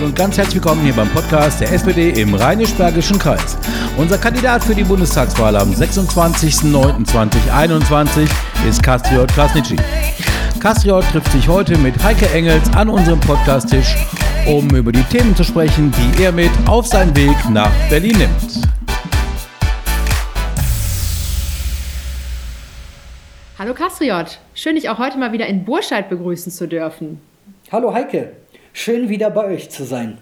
Hallo und ganz herzlich willkommen hier beim Podcast der SPD im Rheinisch-Bergischen Kreis. Unser Kandidat für die Bundestagswahl am 26.09.2021 ist Kastriot Krasnitschi. Kastriot trifft sich heute mit Heike Engels an unserem Podcasttisch, um über die Themen zu sprechen, die er mit auf seinen Weg nach Berlin nimmt. Hallo Kastriot, schön dich auch heute mal wieder in Burscheid begrüßen zu dürfen. Hallo Heike, schön wieder bei euch zu sein.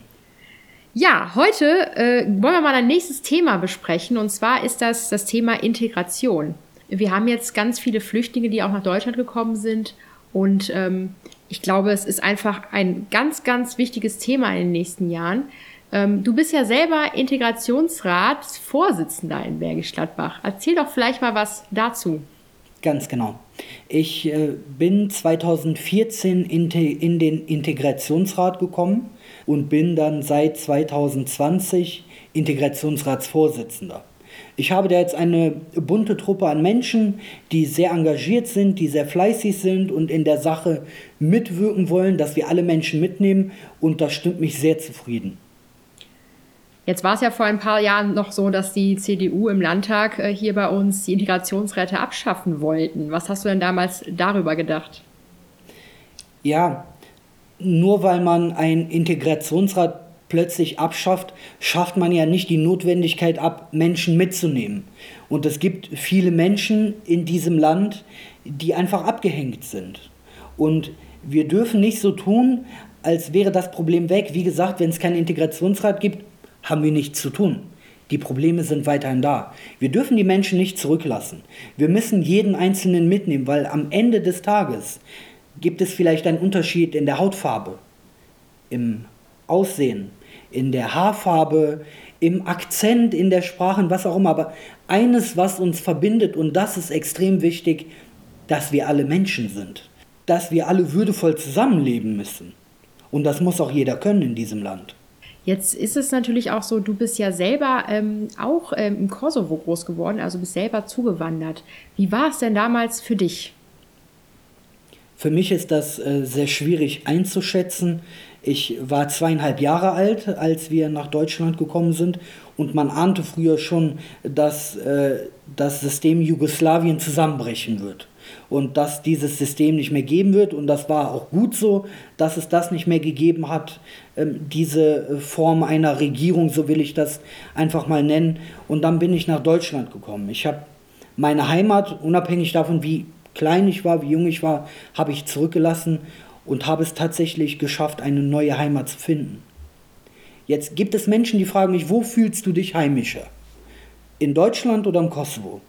Ja, heute äh, wollen wir mal ein nächstes Thema besprechen und zwar ist das das Thema Integration. Wir haben jetzt ganz viele Flüchtlinge, die auch nach Deutschland gekommen sind und ähm, ich glaube, es ist einfach ein ganz, ganz wichtiges Thema in den nächsten Jahren. Ähm, du bist ja selber Integrationsratsvorsitzender in Bergisch Gladbach. Erzähl doch vielleicht mal was dazu. Ganz genau. Ich äh, bin 2014 in, in den Integrationsrat gekommen und bin dann seit 2020 Integrationsratsvorsitzender. Ich habe da jetzt eine bunte Truppe an Menschen, die sehr engagiert sind, die sehr fleißig sind und in der Sache mitwirken wollen, dass wir alle Menschen mitnehmen und das stimmt mich sehr zufrieden. Jetzt war es ja vor ein paar Jahren noch so, dass die CDU im Landtag äh, hier bei uns die Integrationsräte abschaffen wollten. Was hast du denn damals darüber gedacht? Ja, nur weil man einen Integrationsrat plötzlich abschafft, schafft man ja nicht die Notwendigkeit ab, Menschen mitzunehmen. Und es gibt viele Menschen in diesem Land, die einfach abgehängt sind. Und wir dürfen nicht so tun, als wäre das Problem weg. Wie gesagt, wenn es keinen Integrationsrat gibt, haben wir nichts zu tun. Die Probleme sind weiterhin da. Wir dürfen die Menschen nicht zurücklassen. Wir müssen jeden Einzelnen mitnehmen, weil am Ende des Tages gibt es vielleicht einen Unterschied in der Hautfarbe, im Aussehen, in der Haarfarbe, im Akzent, in der Sprache, was auch immer. Aber eines, was uns verbindet, und das ist extrem wichtig, dass wir alle Menschen sind. Dass wir alle würdevoll zusammenleben müssen. Und das muss auch jeder können in diesem Land. Jetzt ist es natürlich auch so, du bist ja selber ähm, auch ähm, im Kosovo groß geworden, also bist selber zugewandert. Wie war es denn damals für dich? Für mich ist das äh, sehr schwierig einzuschätzen. Ich war zweieinhalb Jahre alt, als wir nach Deutschland gekommen sind und man ahnte früher schon, dass äh, das System Jugoslawien zusammenbrechen wird und dass dieses System nicht mehr geben wird. Und das war auch gut so, dass es das nicht mehr gegeben hat, ähm, diese äh, Form einer Regierung, so will ich das einfach mal nennen. Und dann bin ich nach Deutschland gekommen. Ich habe meine Heimat, unabhängig davon, wie klein ich war, wie jung ich war, habe ich zurückgelassen und habe es tatsächlich geschafft, eine neue Heimat zu finden. Jetzt gibt es Menschen, die fragen mich, wo fühlst du dich heimischer? In Deutschland oder im Kosovo?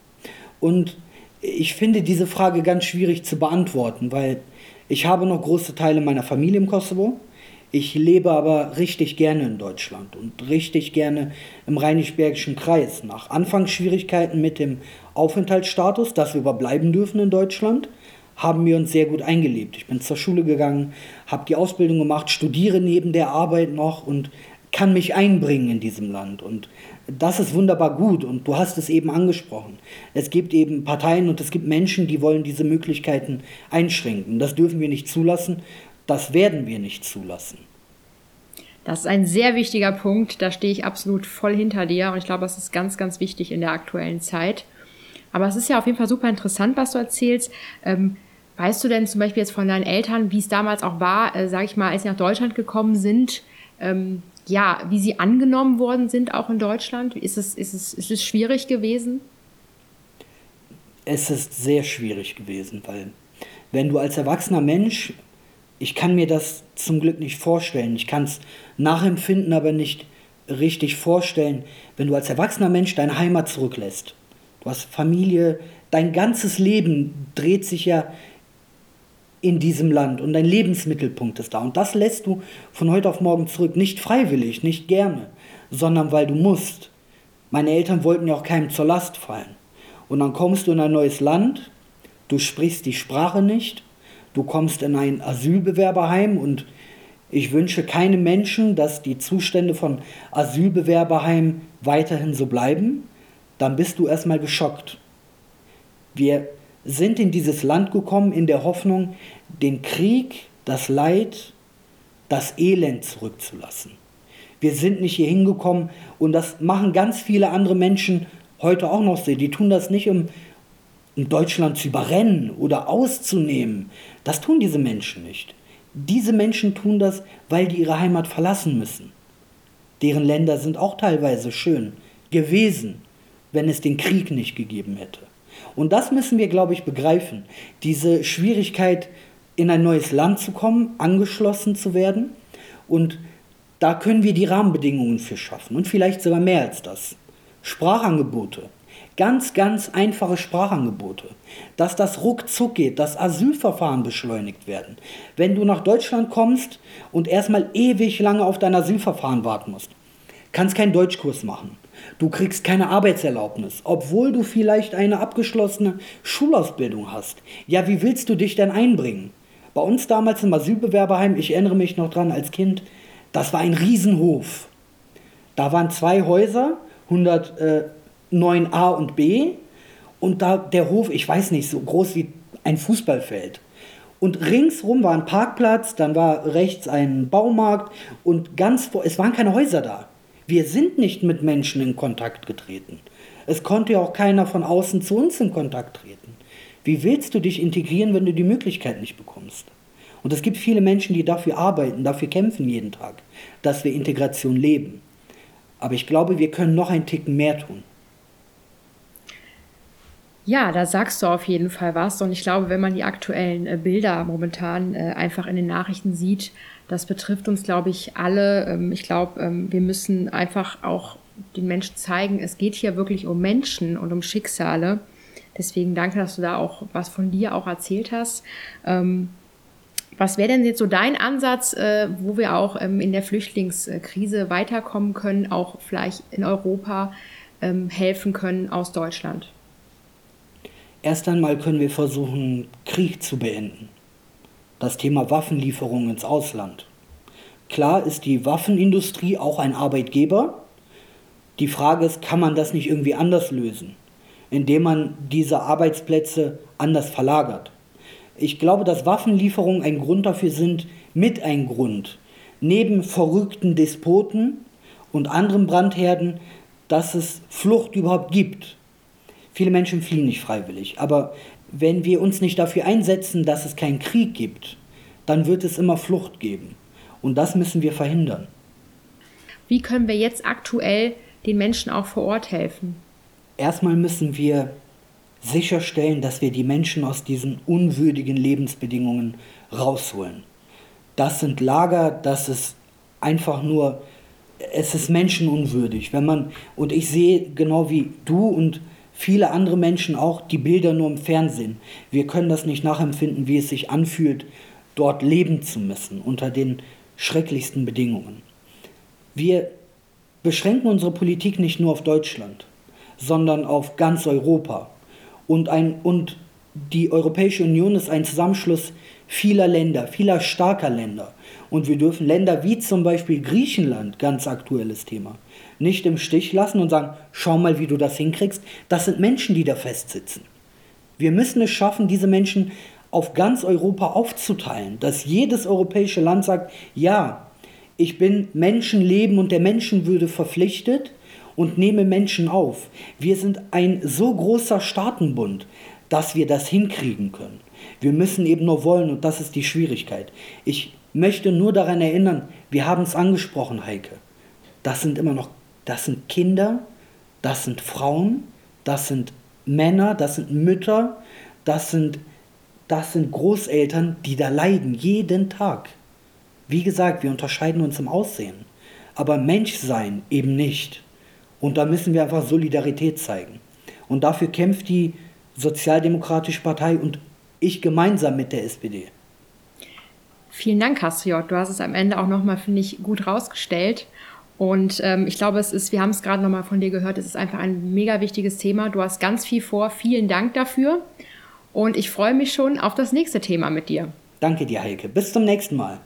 Und ich finde diese Frage ganz schwierig zu beantworten, weil ich habe noch große Teile meiner Familie im Kosovo. Ich lebe aber richtig gerne in Deutschland und richtig gerne im Rheinisch-Bergischen Kreis. Nach Anfangsschwierigkeiten mit dem Aufenthaltsstatus, dass wir überbleiben dürfen in Deutschland, haben wir uns sehr gut eingelebt. Ich bin zur Schule gegangen, habe die Ausbildung gemacht, studiere neben der Arbeit noch und kann mich einbringen in diesem Land. Und das ist wunderbar gut und du hast es eben angesprochen. Es gibt eben Parteien und es gibt Menschen, die wollen diese Möglichkeiten einschränken. Das dürfen wir nicht zulassen, das werden wir nicht zulassen. Das ist ein sehr wichtiger Punkt, da stehe ich absolut voll hinter dir und ich glaube, das ist ganz, ganz wichtig in der aktuellen Zeit. Aber es ist ja auf jeden Fall super interessant, was du erzählst. Ähm, weißt du denn zum Beispiel jetzt von deinen Eltern, wie es damals auch war, äh, sage ich mal, als sie nach Deutschland gekommen sind? Ähm, ja, wie sie angenommen worden sind, auch in Deutschland? Ist es, ist es, ist es schwierig gewesen? Es ist sehr schwierig gewesen, weil wenn du als erwachsener Mensch, ich kann mir das zum Glück nicht vorstellen, ich kann es nachempfinden, aber nicht richtig vorstellen, wenn du als erwachsener Mensch deine Heimat zurücklässt. Du hast Familie, dein ganzes Leben dreht sich ja in diesem Land und dein Lebensmittelpunkt ist da. Und das lässt du von heute auf morgen zurück, nicht freiwillig, nicht gerne, sondern weil du musst. Meine Eltern wollten ja auch keinem zur Last fallen. Und dann kommst du in ein neues Land, du sprichst die Sprache nicht, du kommst in ein Asylbewerberheim und ich wünsche keinem Menschen, dass die Zustände von Asylbewerberheim weiterhin so bleiben. Dann bist du erstmal geschockt. Wir sind in dieses Land gekommen in der Hoffnung, den Krieg, das Leid das Elend zurückzulassen. Wir sind nicht hier hingekommen und das machen ganz viele andere Menschen heute auch noch so. Die tun das nicht, um, um Deutschland zu überrennen oder auszunehmen. Das tun diese Menschen nicht. Diese Menschen tun das, weil die ihre Heimat verlassen müssen. Deren Länder sind auch teilweise schön gewesen, wenn es den Krieg nicht gegeben hätte. Und das müssen wir, glaube ich, begreifen. Diese Schwierigkeit, in ein neues Land zu kommen, angeschlossen zu werden. Und da können wir die Rahmenbedingungen für schaffen. Und vielleicht sogar mehr als das. Sprachangebote. Ganz, ganz einfache Sprachangebote. Dass das ruckzuck geht, dass Asylverfahren beschleunigt werden. Wenn du nach Deutschland kommst und erstmal ewig lange auf dein Asylverfahren warten musst, kannst keinen Deutschkurs machen. Du kriegst keine Arbeitserlaubnis, obwohl du vielleicht eine abgeschlossene Schulausbildung hast. Ja, wie willst du dich denn einbringen? Bei uns damals im Asylbewerberheim, ich erinnere mich noch dran als Kind, das war ein Riesenhof. Da waren zwei Häuser, 109a und b, und da der Hof, ich weiß nicht, so groß wie ein Fußballfeld. Und ringsrum war ein Parkplatz, dann war rechts ein Baumarkt und ganz vor, es waren keine Häuser da. Wir sind nicht mit Menschen in Kontakt getreten. Es konnte ja auch keiner von außen zu uns in Kontakt treten. Wie willst du dich integrieren, wenn du die Möglichkeit nicht bekommst? Und es gibt viele Menschen, die dafür arbeiten, dafür kämpfen jeden Tag, dass wir Integration leben. Aber ich glaube, wir können noch einen Ticken mehr tun. Ja, da sagst du auf jeden Fall was. Und ich glaube, wenn man die aktuellen äh, Bilder momentan äh, einfach in den Nachrichten sieht, das betrifft uns, glaube ich, alle. Ähm, ich glaube, ähm, wir müssen einfach auch den Menschen zeigen, es geht hier wirklich um Menschen und um Schicksale. Deswegen danke, dass du da auch was von dir auch erzählt hast. Ähm, was wäre denn jetzt so dein Ansatz, äh, wo wir auch in der Flüchtlingskrise weiterkommen können, auch vielleicht in Europa helfen können aus Deutschland? Erst einmal können wir versuchen, Krieg zu beenden. Das Thema Waffenlieferung ins Ausland. Klar ist die Waffenindustrie auch ein Arbeitgeber. Die Frage ist, kann man das nicht irgendwie anders lösen, indem man diese Arbeitsplätze anders verlagert? Ich glaube, dass Waffenlieferungen ein Grund dafür sind, mit ein Grund, neben verrückten Despoten und anderen Brandherden, dass es Flucht überhaupt gibt. Viele Menschen fliehen nicht freiwillig, aber wenn wir uns nicht dafür einsetzen, dass es keinen Krieg gibt, dann wird es immer Flucht geben. Und das müssen wir verhindern. Wie können wir jetzt aktuell den Menschen auch vor Ort helfen? Erstmal müssen wir sicherstellen, dass wir die Menschen aus diesen unwürdigen Lebensbedingungen rausholen. Das sind Lager, das ist einfach nur, es ist menschenunwürdig. Wenn man, und ich sehe genau wie du und viele andere Menschen auch die Bilder nur im Fernsehen. Wir können das nicht nachempfinden, wie es sich anfühlt, dort leben zu müssen, unter den schrecklichsten Bedingungen. Wir beschränken unsere Politik nicht nur auf Deutschland, sondern auf ganz Europa und, ein, und die Europäische Union ist ein Zusammenschluss vieler Länder, vieler starker Länder. Und wir dürfen Länder wie zum Beispiel Griechenland, ganz aktuelles Thema, nicht im Stich lassen und sagen, schau mal, wie du das hinkriegst. Das sind Menschen, die da festsitzen. Wir müssen es schaffen, diese Menschen auf ganz Europa aufzuteilen, dass jedes europäische Land sagt, ja, ich bin Menschenleben und der Menschenwürde verpflichtet und nehme Menschen auf. Wir sind ein so großer Staatenbund, dass wir das hinkriegen können. Wir müssen eben nur wollen und das ist die Schwierigkeit. Ich möchte nur daran erinnern, wir haben es angesprochen, Heike. Das sind immer noch, das sind Kinder, das sind Frauen, das sind Männer, das sind Mütter, das sind, das sind Großeltern, die da leiden, jeden Tag. Wie gesagt, wir unterscheiden uns im Aussehen, aber Menschsein eben nicht. Und da müssen wir einfach Solidarität zeigen. Und dafür kämpft die Sozialdemokratische Partei und ich gemeinsam mit der SPD. Vielen Dank, Kastriot. Du hast es am Ende auch nochmal, finde ich, gut rausgestellt. Und ähm, ich glaube, es ist, wir haben es gerade nochmal von dir gehört, es ist einfach ein mega wichtiges Thema. Du hast ganz viel vor. Vielen Dank dafür. Und ich freue mich schon auf das nächste Thema mit dir. Danke dir, Heike. Bis zum nächsten Mal.